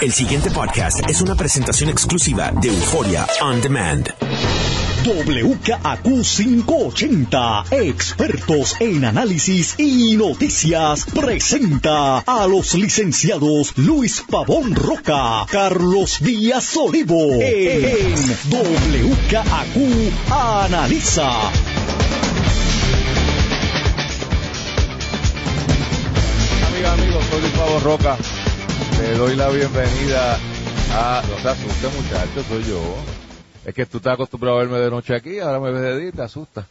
El siguiente podcast es una presentación exclusiva de Euforia On Demand. WKAQ 580, expertos en análisis y noticias, presenta a los licenciados Luis Pavón Roca, Carlos Díaz Olivo, en WKAQ Analiza. Amiga, amigos, soy Luis Pavón Roca. Te doy la bienvenida a... No te asustes, muchachos, soy yo. Es que tú estás acostumbrado a verme de noche aquí, ahora me ves de día y te asusta.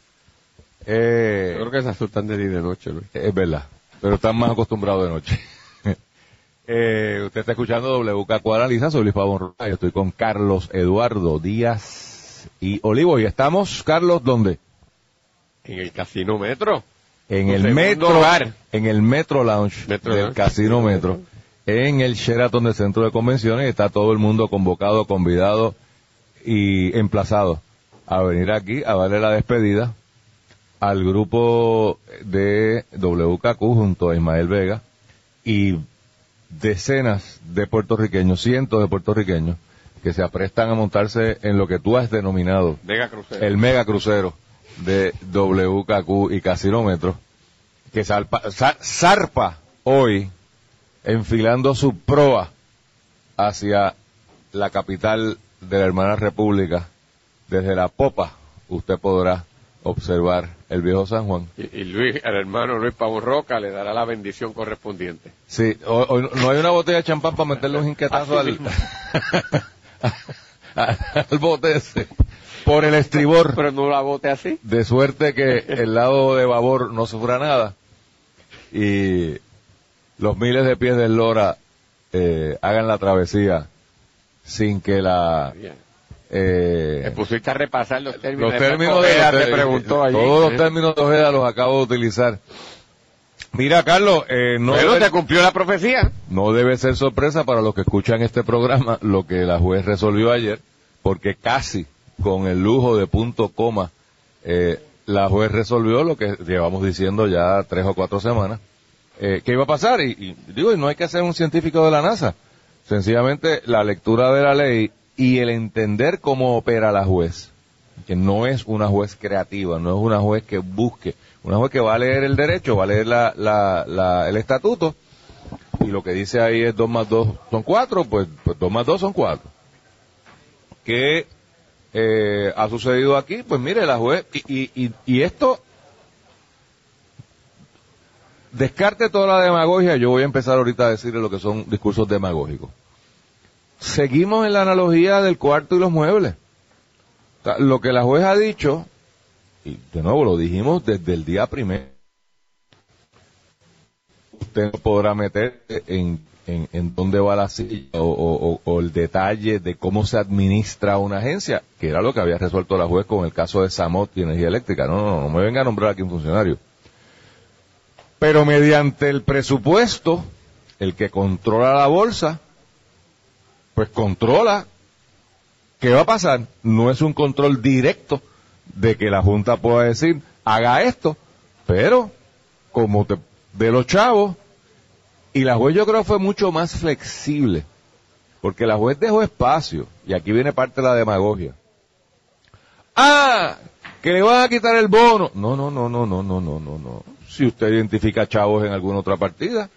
Eh, Yo creo que se asustan de día y de noche, Luis. es verdad, pero están más acostumbrados de noche. eh, usted está escuchando WKQ Analiza, soy Luis Pavón. Yo estoy con Carlos Eduardo Díaz y Olivo. Y estamos, Carlos, ¿dónde? En el Casino Metro. En el Metro, hogar. en el Metro Lounge Metro del Lounge. Casino Metro, en el Sheraton del Centro de Convenciones, está todo el mundo convocado, convidado y emplazado a venir aquí a darle la despedida al grupo de WKQ junto a Ismael Vega y decenas de puertorriqueños, cientos de puertorriqueños que se aprestan a montarse en lo que tú has denominado Vega Crucero. el mega crucero de WKQ y Casinómetro, que zarpa, za- zarpa hoy enfilando su proa hacia la capital de la hermana república. Desde la popa usted podrá observar el viejo San Juan. Y, y Luis, el hermano Luis Pavón Roca, le dará la bendición correspondiente. Sí, hoy, hoy no hay una botella de champán para meterle un inquietazo al, al bote ese. Por el estribor. Pero no la bote así. de suerte que el lado de babor no sufra nada y los miles de pies del Lora eh, hagan la travesía sin que la eh, Te pusiste a repasar los términos. los de términos de Ojeda, te preguntó allí. todos los términos de Ojeda los acabo de utilizar mira Carlos eh, no debe, te cumplió la profecía. no debe ser sorpresa para los que escuchan este programa lo que la juez resolvió ayer porque casi con el lujo de punto coma eh, la juez resolvió lo que llevamos diciendo ya tres o cuatro semanas eh, que iba a pasar y, y digo no hay que ser un científico de la NASA. Sencillamente la lectura de la ley y el entender cómo opera la juez que no es una juez creativa no es una juez que busque una juez que va a leer el derecho va a leer la, la, la- el estatuto y lo que dice ahí es 2 más 2 son 4 pues, pues 2 más 2 son 4 ¿Qué eh, ha sucedido aquí? Pues mire, la juez, y, y, y, y esto, descarte toda la demagogia, yo voy a empezar ahorita a decirle lo que son discursos demagógicos. Seguimos en la analogía del cuarto y los muebles. Lo que la juez ha dicho, y de nuevo lo dijimos desde el día primero, usted no podrá meter en, dónde va la silla o- o el detalle de cómo se administra una agencia, que era lo que había resuelto la juez con el caso de Samot y Energía Eléctrica. No, no, no, no me venga a nombrar aquí un funcionario. Pero mediante el presupuesto, el que controla la bolsa, pues controla qué va a pasar. No es un control directo de que la Junta pueda decir, haga esto, pero como te, de los chavos, y la juez yo creo fue mucho más flexible, porque la juez dejó espacio, y aquí viene parte de la demagogia. Ah, que le van a quitar el bono. No, no, no, no, no, no, no, no, no. Si usted identifica chavos en alguna otra partida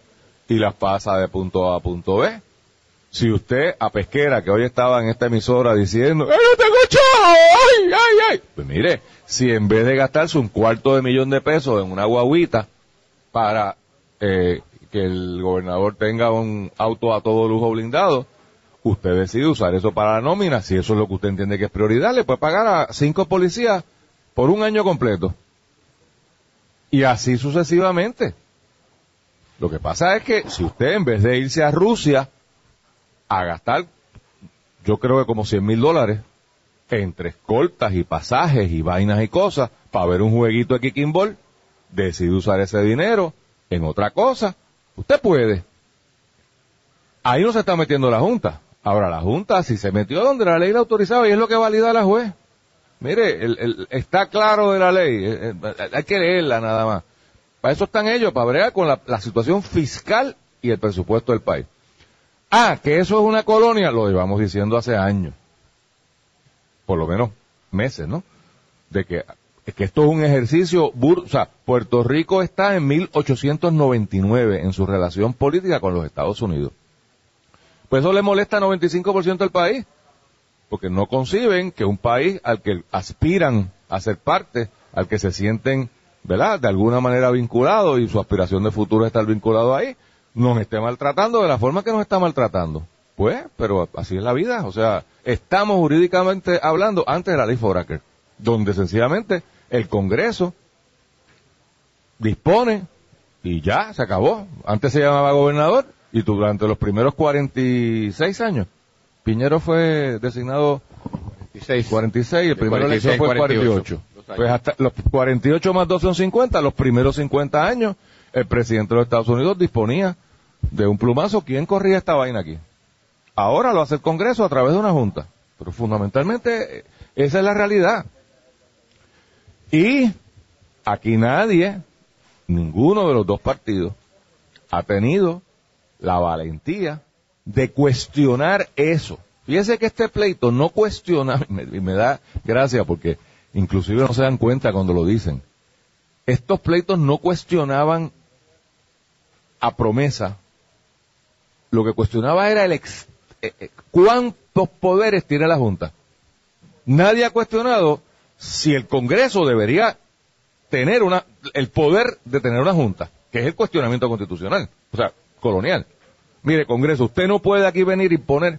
y las pasa de punto A a punto B. Si usted, a Pesquera, que hoy estaba en esta emisora diciendo, ¡Eh, no tengo chavos! ¡Ay, ay, ay! Pues mire, si en vez de gastarse un cuarto de millón de pesos en una guaguita para eh, que el gobernador tenga un auto a todo lujo blindado, usted decide usar eso para la nómina, si eso es lo que usted entiende que es prioridad, le puede pagar a cinco policías por un año completo. Y así sucesivamente. Lo que pasa es que si usted en vez de irse a Rusia a gastar, yo creo que como 100 mil dólares, entre escoltas y pasajes y vainas y cosas, para ver un jueguito de kicking ball, decide usar ese dinero en otra cosa, usted puede. Ahí no se está metiendo la Junta. Ahora, la Junta, si se metió donde la ley la autorizaba, y es lo que valida la juez. Mire, el- el- está claro de la ley, eh, eh, hay que leerla nada más. Para eso están ellos, para bregar con la, la situación fiscal y el presupuesto del país. Ah, que eso es una colonia, lo llevamos diciendo hace años. Por lo menos meses, ¿no? De que, que esto es un ejercicio, bur- o sea, Puerto Rico está en 1899 en su relación política con los Estados Unidos. Pues eso le molesta al 95% del país, porque no conciben que un país al que aspiran a ser parte, al que se sienten, ¿verdad?, de alguna manera vinculados y su aspiración de futuro es estar vinculado ahí, nos esté maltratando de la forma que nos está maltratando. Pues, pero así es la vida, o sea, estamos jurídicamente hablando antes de la ley Foraker, donde sencillamente el Congreso dispone y ya, se acabó. Antes se llamaba gobernador y durante los primeros 46 años, Piñero fue designado 16. 46, el De primero 46, elección fue 48. 48. Dos años. Pues hasta los 48 más 2 son 50, los primeros 50 años, el presidente de los Estados Unidos disponía de un plumazo. ¿Quién corría esta vaina aquí? Ahora lo hace el Congreso a través de una junta. Pero fundamentalmente eh, esa es la realidad. Y aquí nadie, ninguno de los dos partidos, ha tenido la valentía de cuestionar eso. Fíjese que este pleito no cuestiona, y me, da gracia porque inclusive no se dan cuenta cuando lo dicen. Estos pleitos no cuestionaban a promesa. Lo que cuestionaba era el ex- eh, eh, cuántos poderes tiene la Junta. Nadie ha cuestionado si el Congreso debería tener una, el poder de tener una junta, que es el cuestionamiento constitucional, o sea, colonial. Mire, Congreso, usted no puede aquí venir y poner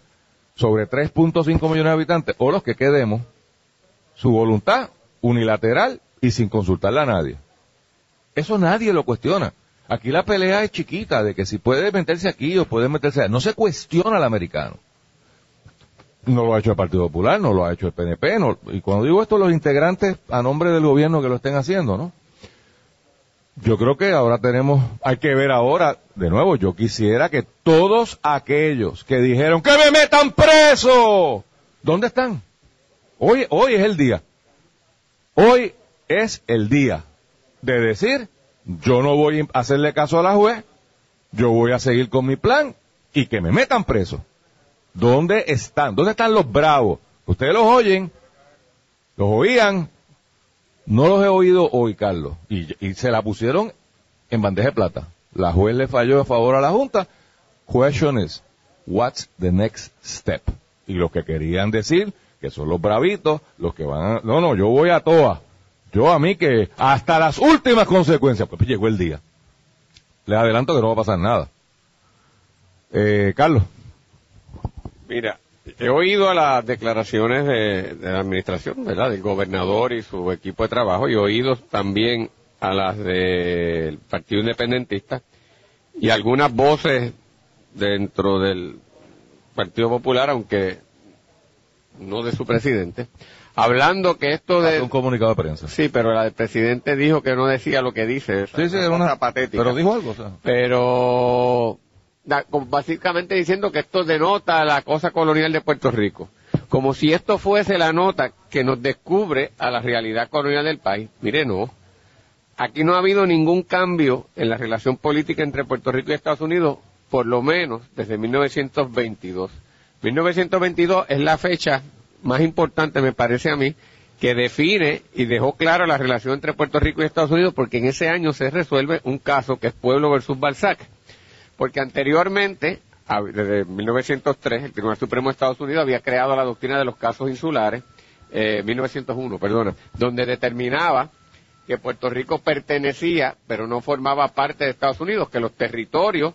sobre 3.5 millones de habitantes, o los que quedemos, su voluntad unilateral y sin consultarle a nadie. Eso nadie lo cuestiona. Aquí la pelea es chiquita, de que si puede meterse aquí o puede meterse allá. No se cuestiona al americano. No lo ha hecho el Partido Popular, no lo ha hecho el PNP, no- y cuando digo esto, los integrantes a nombre del gobierno que lo estén haciendo, ¿no? Yo creo que ahora tenemos, hay que ver ahora, de nuevo, yo quisiera que todos aquellos que dijeron que me metan preso, ¿dónde están? Hoy, hoy es el día. Hoy es el día de decir, yo no voy a hacerle caso a la juez, yo voy a seguir con mi plan y que me metan preso. ¿Dónde están? ¿Dónde están los bravos? Ustedes los oyen, los oían, no los he oído hoy, Carlos, y, y se la pusieron en bandeja de plata. La juez le falló a favor a la Junta. Question is, what's the next step? Y los que querían decir que son los bravitos, los que van a... No, no, yo voy a toa. Yo a mí que hasta las últimas consecuencias, pues llegó el día. Les adelanto que no va a pasar nada. Eh, Carlos. Mira, he oído a las declaraciones de, de la administración, ¿verdad? Del gobernador y su equipo de trabajo, y he oído también a las del Partido Independentista y algunas voces dentro del Partido Popular, aunque no de su presidente, hablando que esto de... un comunicado de prensa. Sí, pero la del presidente dijo que no decía lo que dice. Sí, sí, una era una patética. Pero dijo algo, o sea. pero da- básicamente diciendo que esto denota la cosa colonial de Puerto Rico. Como si esto fuese la nota que nos descubre a la realidad colonial del país. Mire, no. Aquí no ha habido ningún cambio en la relación política entre Puerto Rico y Estados Unidos, por lo menos desde 1922. 1922 es la fecha más importante, me parece a mí, que define y dejó clara la relación entre Puerto Rico y Estados Unidos, porque en ese año se resuelve un caso que es Pueblo versus Balzac. Porque anteriormente, desde 1903, el Tribunal Supremo de Estados Unidos había creado la doctrina de los casos insulares, eh, 1901, perdona, donde determinaba que Puerto Rico pertenecía, pero no formaba parte de Estados Unidos, que los territorios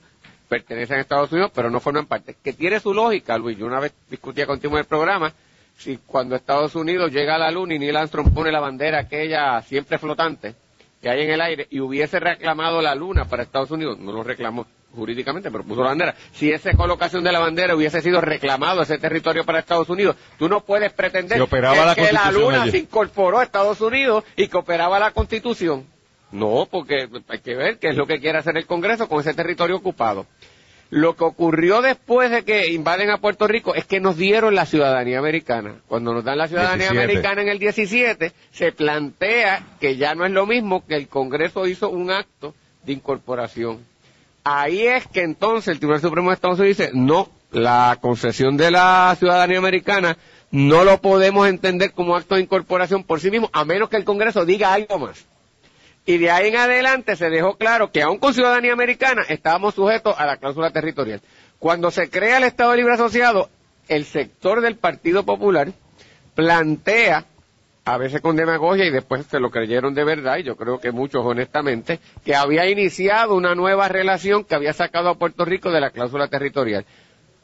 pertenecen a Estados Unidos, pero no forman parte. Que tiene su lógica, Luis. Yo una vez discutía contigo en el programa, si cuando Estados Unidos llega a la Luna y Neil Armstrong pone la bandera aquella siempre flotante que hay en el aire y hubiese reclamado la Luna para Estados Unidos, no lo reclamó jurídicamente, pero puso la bandera. Si esa colocación de la bandera hubiese sido reclamado ese territorio para Estados Unidos, tú no puedes pretender que, la que la Constitución Luna se incorporó a Estados Unidos y que operaba la Constitución. No, porque hay que ver qué es lo que quiere hacer el Congreso con ese territorio ocupado. Lo que ocurrió después de que invaden a Puerto Rico es que nos dieron la ciudadanía americana. Cuando nos dan la ciudadanía 17. americana en el 17, se plantea que ya no es lo mismo que el Congreso hizo un acto de incorporación. Ahí es que entonces el Tribunal Supremo de Estados Unidos dice, no, la concesión de la ciudadanía americana no lo podemos entender como acto de incorporación por sí mismo, a menos que el Congreso diga algo más. Y de ahí en adelante se dejó claro que aún con ciudadanía americana estábamos sujetos a la cláusula territorial. Cuando se crea el Estado Libre Asociado, el sector del Partido Popular plantea, a veces con demagogia y después se lo creyeron de verdad, y yo creo que muchos honestamente, que había iniciado una nueva relación que había sacado a Puerto Rico de la cláusula territorial.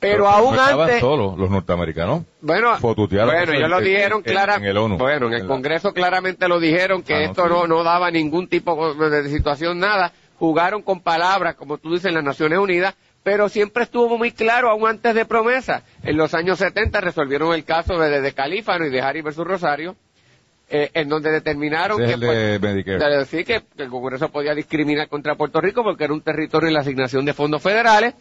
Pero, aún no estaban antes... solos los norteamericanos. Bueno, bueno, ellos lo en- dijeron en- clara- en el ONU. Bueno, en el la- Congreso claramente lo dijeron que Ah, no, esto sí. no, no daba ningún tipo de situación, nada. Jugaron con palabras, como tú dices, en las Naciones Unidas, pero siempre estuvo muy claro, aún antes de promesa. En los años 70 resolvieron el caso de, de Calífano y de Harry versus Rosario, eh, en donde determinaron es que, el de pues, decir que, que el Congreso podía discriminar contra Puerto Rico porque era un territorio en la asignación de fondos federales.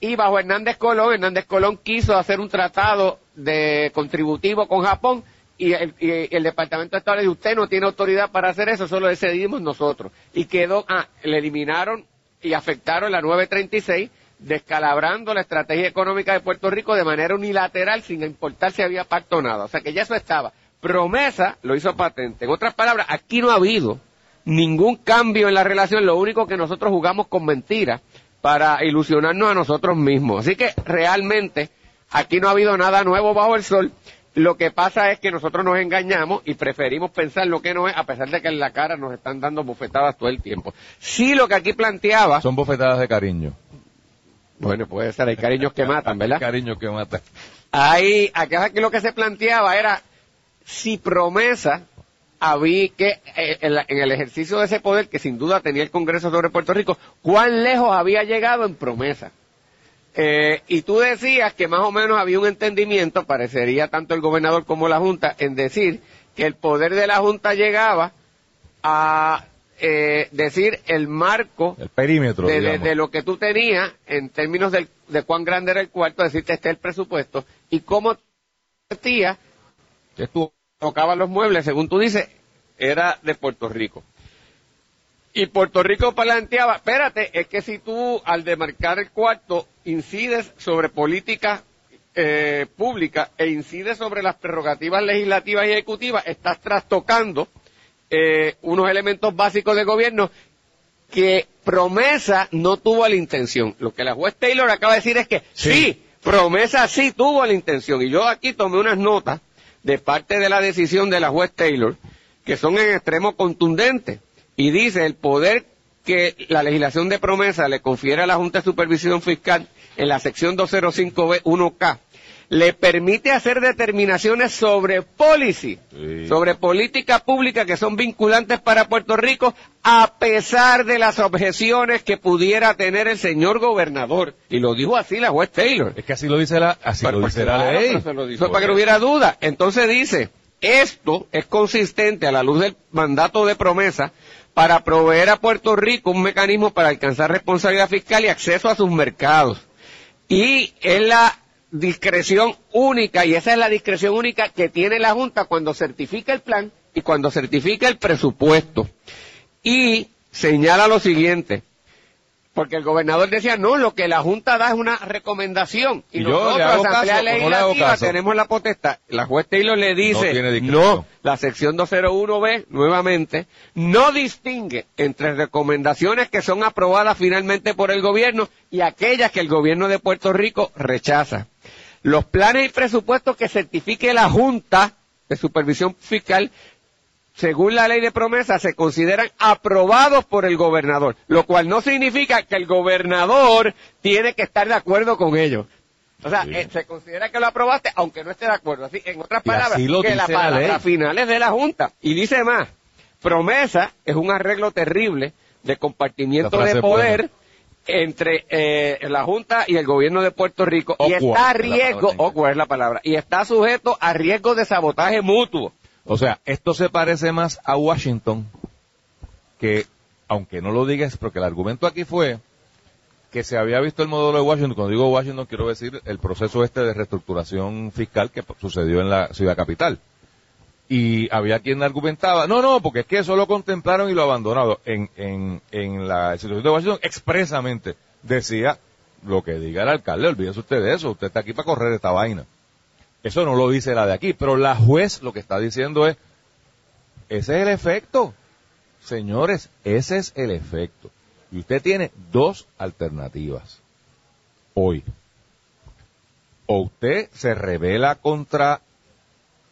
Y bajo Hernández Colón, Hernández Colón quiso hacer un tratado de contributivo con Japón y el, y el Departamento de Estado le dijo, usted no tiene autoridad para hacer eso, solo decidimos nosotros. Y quedó, ah, le eliminaron y afectaron la 936, descalabrando la estrategia económica de Puerto Rico de manera unilateral, sin importar si había pacto o nada. O sea que ya eso estaba. Promesa lo hizo patente. En otras palabras, aquí no ha habido ningún cambio en la relación, lo único que nosotros jugamos con mentiras para ilusionarnos a nosotros mismos. Así que realmente aquí no ha habido nada nuevo bajo el sol. Lo que pasa es que nosotros nos engañamos y preferimos pensar lo que no es, a pesar de que en la cara nos están dando bofetadas todo el tiempo. Sí, lo que aquí planteaba, Son bofetadas de cariño. bueno, puede ser, hay cariños que matan, ¿verdad? Cariño que mata. Ahí, aquí lo que se planteaba era si promesa había que, eh, en, la- en el ejercicio de ese poder que sin duda tenía el Congreso sobre Puerto Rico, cuán lejos había llegado en promesa. Eh, y tú decías que más o menos había un entendimiento, parecería tanto el gobernador como la Junta, en decir que el poder de la Junta llegaba a eh, decir el marco El perímetro, de, de- digamos. de lo que tú tenías en términos del- de cuán grande era el cuarto, decirte este es el presupuesto y cómo tía Que estuvo- tocaba los muebles, según tú dices, era de Puerto Rico. Y Puerto Rico planteaba, espérate, es que si tú al demarcar el cuarto incides sobre políticas eh, públicas e incides sobre las prerrogativas legislativas y ejecutivas, estás trastocando eh, unos elementos básicos del gobierno que promesa no tuvo la intención. Lo que la juez Taylor acaba de decir es que sí, Sí. promesa sí tuvo la intención. Y yo aquí tomé unas notas de parte de la decisión de la juez Taylor que son en extremo contundentes. Y dice el poder que la legislación de promesa le confiere a la Junta de Supervisión Fiscal en la sección 205B1K le permite hacer determinaciones sobre policy, Sí. sobre política pública que son vinculantes para Puerto Rico, a pesar de las objeciones que pudiera tener el señor gobernador. Y lo dijo así la juez Taylor. Es que así lo dice la, así Pero, lo pues, dice la claro, ley. lo dijo para que no hubiera duda. Entonces dice, esto es consistente a la luz del mandato de promesa para proveer a Puerto Rico un mecanismo para alcanzar responsabilidad fiscal y acceso a sus mercados. Y es la discreción única, y esa es la discreción única que tiene la Junta cuando certifica el plan y cuando certifica el presupuesto. Y señala lo siguiente, porque el gobernador decía, no, lo que la Junta da es una recomendación. Y, Y nosotros, hago Asamblea caso no Legislativa, caso. tenemos la potestad. La juez Taylor le dice, no, la sección 201B, nuevamente, no distingue entre recomendaciones que son aprobadas finalmente por el gobierno y aquellas que el gobierno de Puerto Rico rechaza. Los planes y presupuestos que certifique la Junta de Supervisión Fiscal según la ley de promesa, se consideran aprobados por el gobernador, lo cual no significa que el gobernador tiene que estar de acuerdo con ellos. O sea, Sí. eh, se considera que lo aprobaste aunque no esté de acuerdo. Así, en otras palabras, que la palabra final es de la Junta. Y dice más, promesa es un arreglo terrible de compartimiento de poder. Entre eh, la Junta y el gobierno de Puerto Rico y está a riesgo, palabra. awkward es la palabra, y está sujeto a riesgo de sabotaje mutuo. O sea, esto se parece más a Washington que, aunque no lo digas, porque el argumento aquí fue que se había visto el modelo de Washington. Cuando digo Washington, quiero decir el proceso este de reestructuración fiscal que sucedió en la ciudad capital. Y había quien argumentaba, no, no, porque es que eso lo contemplaron y lo abandonaron. En, en, en la situación de Washington expresamente decía, lo que diga el alcalde, olvídese usted de eso, usted está aquí para correr esta vaina. Eso no lo dice la de aquí, pero la juez lo que está diciendo es, ese es el efecto. Señores, ese es el efecto. Y usted tiene dos alternativas hoy. O usted se revela contra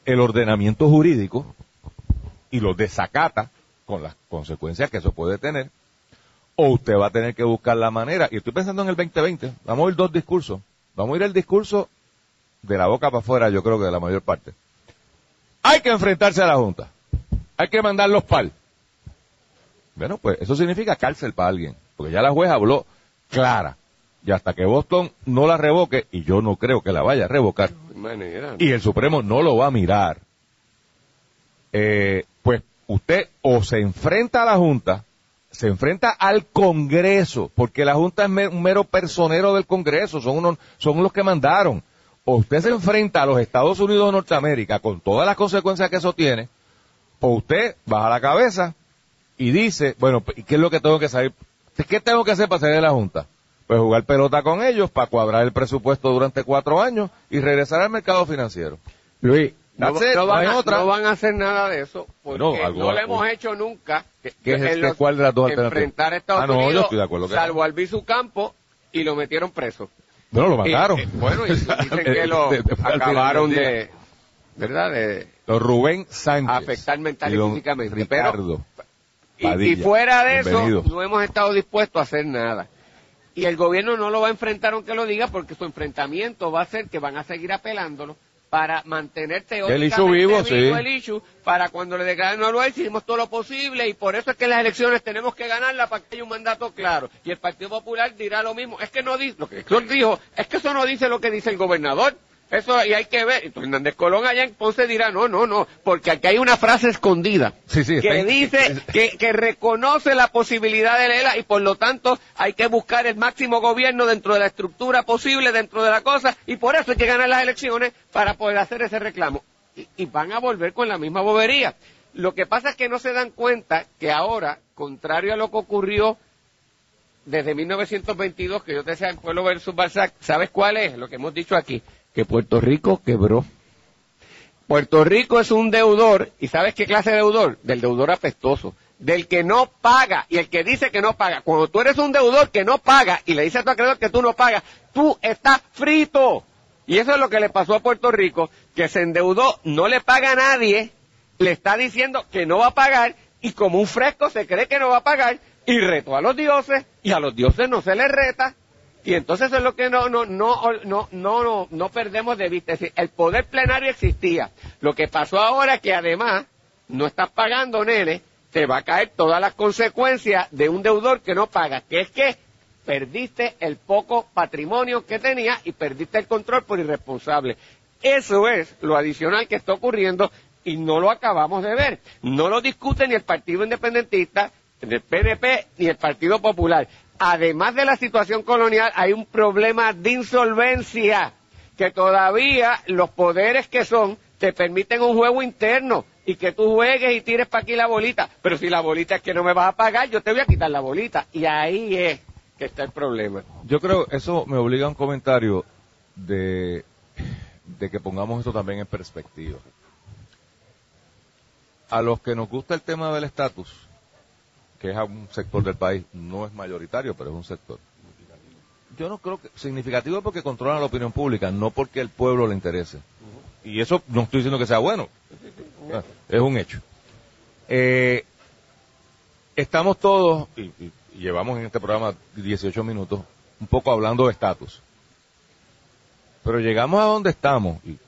el ordenamiento jurídico y lo desacata con las consecuencias que eso puede tener, o usted va a tener que buscar la manera, y estoy pensando en el 2020, vamos a ir dos discursos, vamos a ir el discurso de la boca para afuera, yo creo que de la mayor parte. Hay que enfrentarse a la Junta, hay que mandar los pal. Bueno, pues eso significa cárcel para alguien, porque ya la jueza habló clara, y hasta que Boston no la revoque, y yo no creo que la vaya a revocar, Y el Supremo no lo va a mirar, eh, pues usted o se enfrenta a la Junta, se enfrenta al Congreso, porque la Junta es un mero personero del Congreso, son, unos, son los que mandaron. O usted se enfrenta a los Estados Unidos de Norteamérica con todas las consecuencias que eso tiene, o usted baja la cabeza y dice, bueno, ¿y qué es lo que tengo que saber? ¿Qué tengo que hacer para salir de la Junta? Pues jugar pelota con ellos para cuadrar el presupuesto durante cuatro años y regresar al mercado financiero. Luis, no, it, no no van a, otra. no van a hacer nada de eso porque Bueno, algo- no lo hemos hecho nunca. ¿Qué es este? los- ¿Cuál de las dos alternativas? Enfrentar a Estados Ah, no, yo Unidos, estoy de acuerdo que salvo al Bisu Campo y lo metieron preso. Bueno, lo mataron. Y, eh, bueno, y dicen que lo acabaron de- ¿verdad? De Don Rubén Sánchez. afectar mental y, físicamente. Ricardo. y, y fuera de eso, no hemos estado dispuestos a hacer nada. Y el gobierno no lo va a enfrentar aunque lo diga, porque su enfrentamiento va a ser que van a seguir apelándolo para mantener teóricamente issue vivo, sí. el issue, para cuando le declaren no lo hay, hicimos todo lo posible y por eso es que las elecciones tenemos que ganarla para que haya un mandato claro. Y el Partido Popular dirá lo mismo. Es que no dice, lo que Héctor dijo, es que eso no dice lo que dice el gobernador. Eso y hay que ver. Entonces Hernández Colón allá en Ponce dirá, no, no, no, porque aquí hay una frase escondida Sí, sí, que dice que, que reconoce la posibilidad de ELA y por lo tanto hay que buscar el máximo gobierno dentro de la estructura posible, dentro de la cosa, y por eso hay que ganar las elecciones para poder hacer ese reclamo. Y, y van a volver con la misma bobería. Lo que pasa es que no se dan cuenta que ahora, contrario a lo que ocurrió desde 1922, que yo te decía en Pueblo versus Balzac, ¿sabes cuál es? Lo que hemos dicho aquí, que Puerto Rico quebró. Puerto Rico es un deudor, ¿y sabes qué clase de deudor? Del deudor apestoso, del que no paga y el que dice que no paga. Cuando tú eres un deudor que no paga y le dices a tu acreedor que tú no pagas, tú estás frito. Y eso es lo que le pasó a Puerto Rico, que se endeudó, no le paga a nadie, le está diciendo que no va a pagar y como un fresco se cree que no va a pagar y retó a los dioses y a los dioses no se les reta y entonces es lo que no no no no no no, no perdemos de vista. Es decir, el poder plenario existía. Lo que pasó ahora es que además no estás pagando, nene, te va a caer todas las consecuencias de un deudor que no paga, que es que perdiste el poco patrimonio que tenía y perdiste el control por irresponsable. Eso es lo adicional que está ocurriendo y no lo acabamos de ver. No lo discute ni el Partido Independentista, ni el PNP, ni el Partido Popular. Además de la situación colonial, hay un problema de insolvencia, que todavía los poderes que son te permiten un juego interno y que tú juegues y tires para aquí la bolita. Pero si la bolita es que no me vas a pagar, yo te voy a quitar la bolita. Y ahí es que está el problema. Yo creo eso me obliga a un comentario de, de que pongamos esto también en perspectiva. A los que nos gusta el tema del estatus, que es a un sector del país, no es mayoritario, pero es un sector. Yo no creo que significativo porque controlan la opinión pública, no porque el pueblo le interese. Y eso no estoy diciendo que sea bueno, es un hecho. Eh, estamos todos, y, llevamos en este programa 18 minutos, un poco hablando de estatus. Pero llegamos a donde estamos, y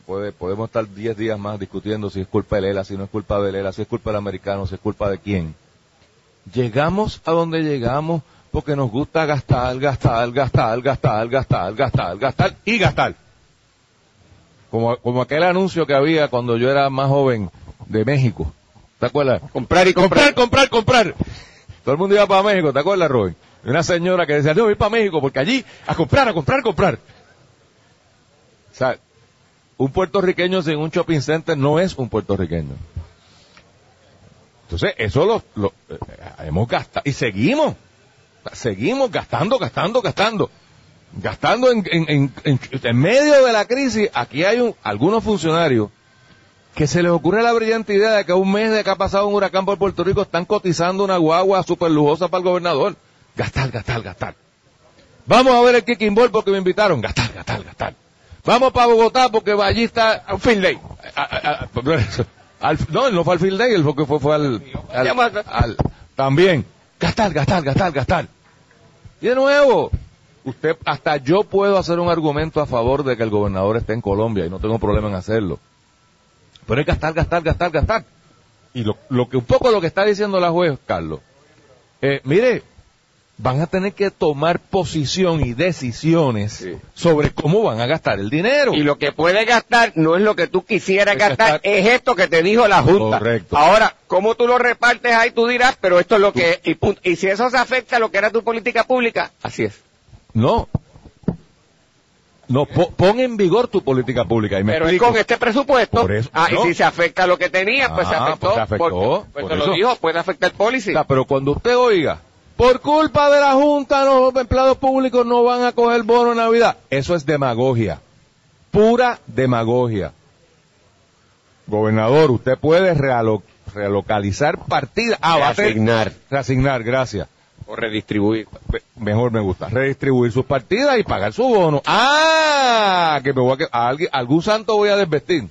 puede, podemos estar 10 días más discutiendo si es culpa de Lela, si no es culpa de Lela, si es culpa del americano, si es culpa de quién. Llegamos a donde llegamos porque nos gusta gastar, gastar, gastar, gastar, gastar, gastar, gastar y gastar. Como, como aquel anuncio que había cuando yo era más joven de México. ¿Te acuerdas? Comprar y comprar, comprar, comprar. Todo el mundo iba para México, ¿te acuerdas, Robin? Una señora que decía, no, voy para México porque allí a comprar, a comprar, a comprar. O sea, un puertorriqueño sin un shopping center no es un puertorriqueño. Entonces, eso lo, lo- eh, hemos gastado y seguimos. Seguimos gastando, gastando, gastando. Gastando en, en, en, en- medio de la crisis, aquí hay un- algunos funcionarios que se les ocurre la brillante idea de que un mes de que ha pasado un huracán por Puerto Rico están cotizando una guagua súper lujosa para el gobernador. Gastar, gastar, gastar. Vamos a ver el kicking ball porque me invitaron. Gastar, gastar, gastar. Vamos para Bogotá porque allí está un al- no, él no fue al field day, él fue, fue, fue al, al- al- También. Gastar, gastar, gastar, gastar. Y de nuevo, usted, hasta yo puedo hacer un argumento a favor de que el gobernador esté en Colombia y no tengo problema en hacerlo. Pero es gastar, gastar, gastar, gastar. Y lo, lo que un poco lo que está diciendo la juez, Carlos, eh, mire, van a tener que tomar posición y decisiones Sí. sobre cómo van a gastar el dinero. Y lo que puedes gastar no es lo que tú quisieras gastar, gastar- es esto que te dijo la Junta. Correcto. Ahora, ¿cómo tú lo repartes ahí? Tú dirás, pero esto es lo que. Y, si eso se afecta a lo que era tu política pública, así es. No. No, po- pon en vigor tu política pública. Y me Pero es con este presupuesto. Eso, ah, no. y si se afecta a lo que tenía, pues se Ah, afectó. pues se afectó, porque- pues por te lo dijo, puede afectar el policy. Sea, pero cuando usted oiga, por culpa de la Junta los empleados públicos no van a coger bono de Navidad, eso es demagogia, pura demagogia. Gobernador, usted puede realo- relocalizar partidas. Ah, va a Reasignar. Reasignar, gracias. O redistribuir. Mejor me gusta. Redistribuir sus partidas y pagar su bono. Ah, que me voy a, que- a alguien- algún santo voy a desvestir.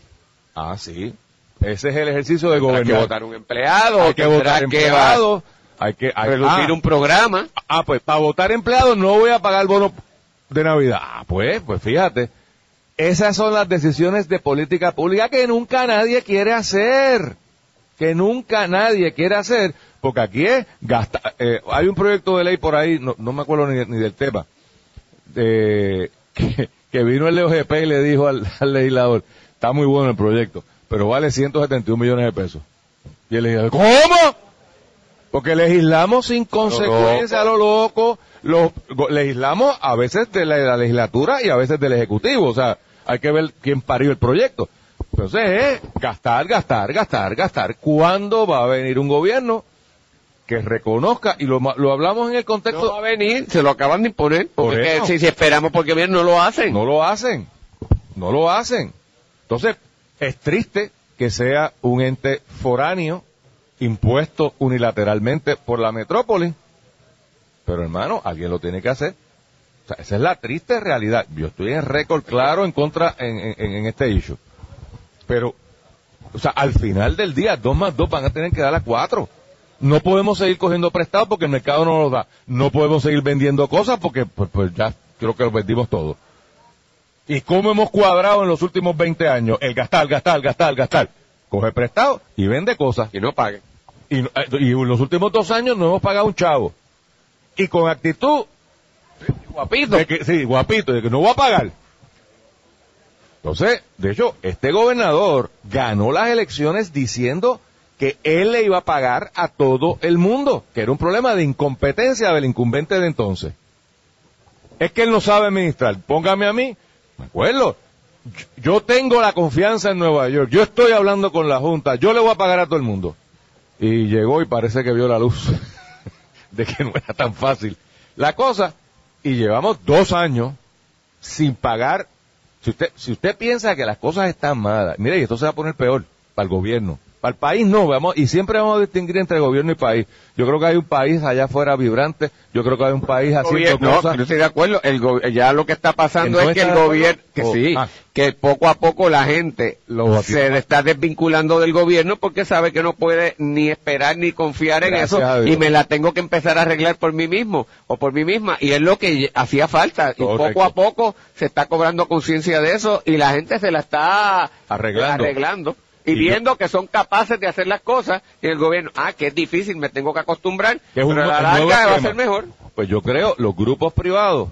Ah, sí. Ese es el ejercicio de Tendrás que gobernar. votar un empleado. hay que votar que empleados. Hay que hay- reducir ah, un programa. Ah, pues para votar empleados no voy a pagar el bono de Navidad. Ah, pues, pues fíjate. Esas son las decisiones de política pública que nunca nadie quiere hacer. Que nunca nadie quiere hacer. Porque aquí es gastar. eh, hay un proyecto de ley por ahí, no, no me acuerdo ni, ni del tema, de, que, que vino el OGP y le dijo al, al legislador, está muy bueno el proyecto, pero vale 171 millones de pesos. Y el legislador, ¿cómo? Porque legislamos sin consecuencia a lo loco, lo, legislamos a veces de la, de la legislatura y a veces del ejecutivo, o sea, hay que ver quién parió el proyecto. Entonces es gastar, gastar, gastar, gastar. ¿Cuándo va a venir un gobierno que reconozca, y lo, hablamos en el contexto, No va a venir, se lo acaban de imponer. Porque Por es que eso. si, si esperamos porque bien no lo hacen. no lo hacen, no lo hacen. Entonces, es triste que sea un ente foráneo impuesto unilateralmente por la metrópoli, pero hermano, alguien lo tiene que hacer. O sea, esa es la triste realidad. Yo estoy en récord claro en contra en, en- en este issue. Pero, o sea, al final del día, dos más dos van a tener que dar a cuatro. No podemos seguir cogiendo prestado porque el mercado no nos da. No podemos seguir vendiendo cosas porque pues, pues ya creo que lo vendimos todo. ¿Y cómo hemos cuadrado en los últimos 20 años? El gastar, gastar, gastar, gastar. Coge prestado y vende cosas. Y no pague. Y, y en los últimos dos años no hemos pagado un chavo. Y con actitud Guapito. de que, sí, guapito, de que no voy a pagar. Entonces, de hecho, este gobernador ganó las elecciones diciendo que él le iba a pagar a todo el mundo, que era un problema de incompetencia del incumbente de entonces. Es que él no sabe administrar. Póngame a mí, me acuerdo. Yo tengo la confianza en Nueva York. Yo estoy hablando con la Junta. Yo le voy a pagar a todo el mundo. Y llegó y parece que vio la luz de que no era tan fácil. La cosa, y llevamos dos años sin pagar. Si usted, si usted piensa que las cosas están malas, mire, y esto se va a poner peor para el gobierno. Para el país no, vamos, y siempre vamos a distinguir entre gobierno y país. Yo creo que hay un país allá afuera vibrante, yo creo que hay un país haciendo Gobierno, cosas. yo estoy de acuerdo. El go- ya lo que está pasando ¿Que no es que el gobierno, que Oh, sí, ah. que poco a poco la gente Lo se está desvinculando del gobierno porque sabe que no puede ni esperar ni confiar en eso y me la tengo que empezar a arreglar por mí mismo o por mí misma y es lo que hacía falta y Correcto. poco a poco se está cobrando conciencia de eso y la gente se la está Arreglando. arreglando. Y, Y yo- viendo que son capaces de hacer las cosas y el gobierno, ah, que es difícil, me tengo que acostumbrar, Que es un pero a la larga va a ser mejor. Pues yo creo, los grupos privados,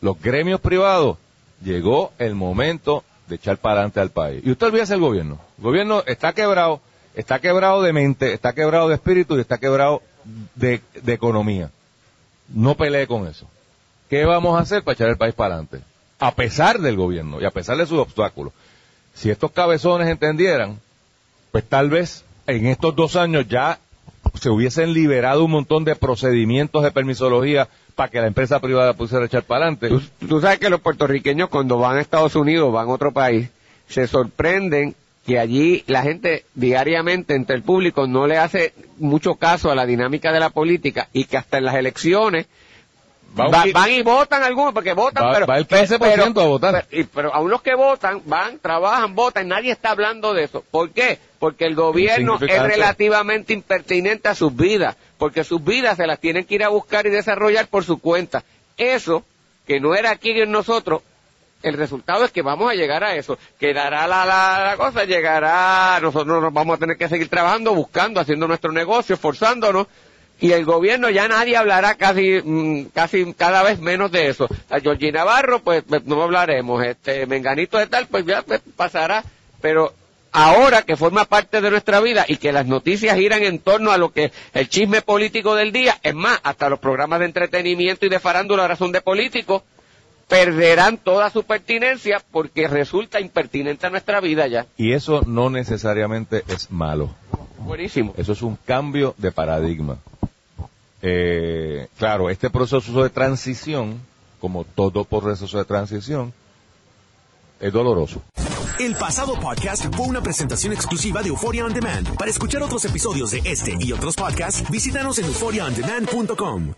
los gremios privados, llegó el momento de echar para adelante al país. Y usted olvídese el gobierno. El gobierno está quebrado, está quebrado de mente, está quebrado de espíritu y está quebrado de, de economía. No pelee con eso. ¿Qué vamos a hacer para echar el país para adelante? A pesar del gobierno y a pesar de sus obstáculos. Si estos cabezones entendieran, pues tal vez en estos dos años ya se hubiesen liberado un montón de procedimientos de permisología para que la empresa privada pusiera a echar para adelante. Tú, tú sabes que los puertorriqueños cuando van a Estados Unidos, van a otro país, se sorprenden que allí la gente diariamente entre el público no le hace mucho caso a la dinámica de la política y que hasta en las elecciones Va un va- qui- van y votan algunos porque votan Va- pero va el 15% a votar. pero, y- pero aún los que votan van trabajan votan nadie está hablando de eso ¿por qué? porque el gobierno es relativamente impertinente a sus vidas porque sus vidas se las tienen que ir a buscar y desarrollar por su cuenta eso que no era aquí en nosotros el resultado es que vamos a llegar a eso. Quedará la, la, la cosa, llegará, nosotros nos vamos a tener que seguir trabajando, buscando, haciendo nuestro negocio, esforzándonos, y el gobierno ya nadie hablará casi, mm, casi cada vez menos de eso. A Georgina Navarro, pues, pues, no hablaremos, este, Menganito de tal, pues ya pues, pasará, pero ahora que forma parte de nuestra vida y que las noticias giran en torno a lo que el chisme político del día, es más, hasta los programas de entretenimiento y de farándula ahora son de políticos, perderán toda su pertinencia porque resulta impertinente a nuestra vida ya. Y eso no necesariamente es malo. Buenísimo. Eso es un cambio de paradigma. Eh, claro, este proceso de transición, como todo proceso de transición, es doloroso. El pasado podcast fue una presentación exclusiva de Euphoria On Demand. Para escuchar otros episodios de este y otros podcasts, visítanos en euphoriaondemand.com.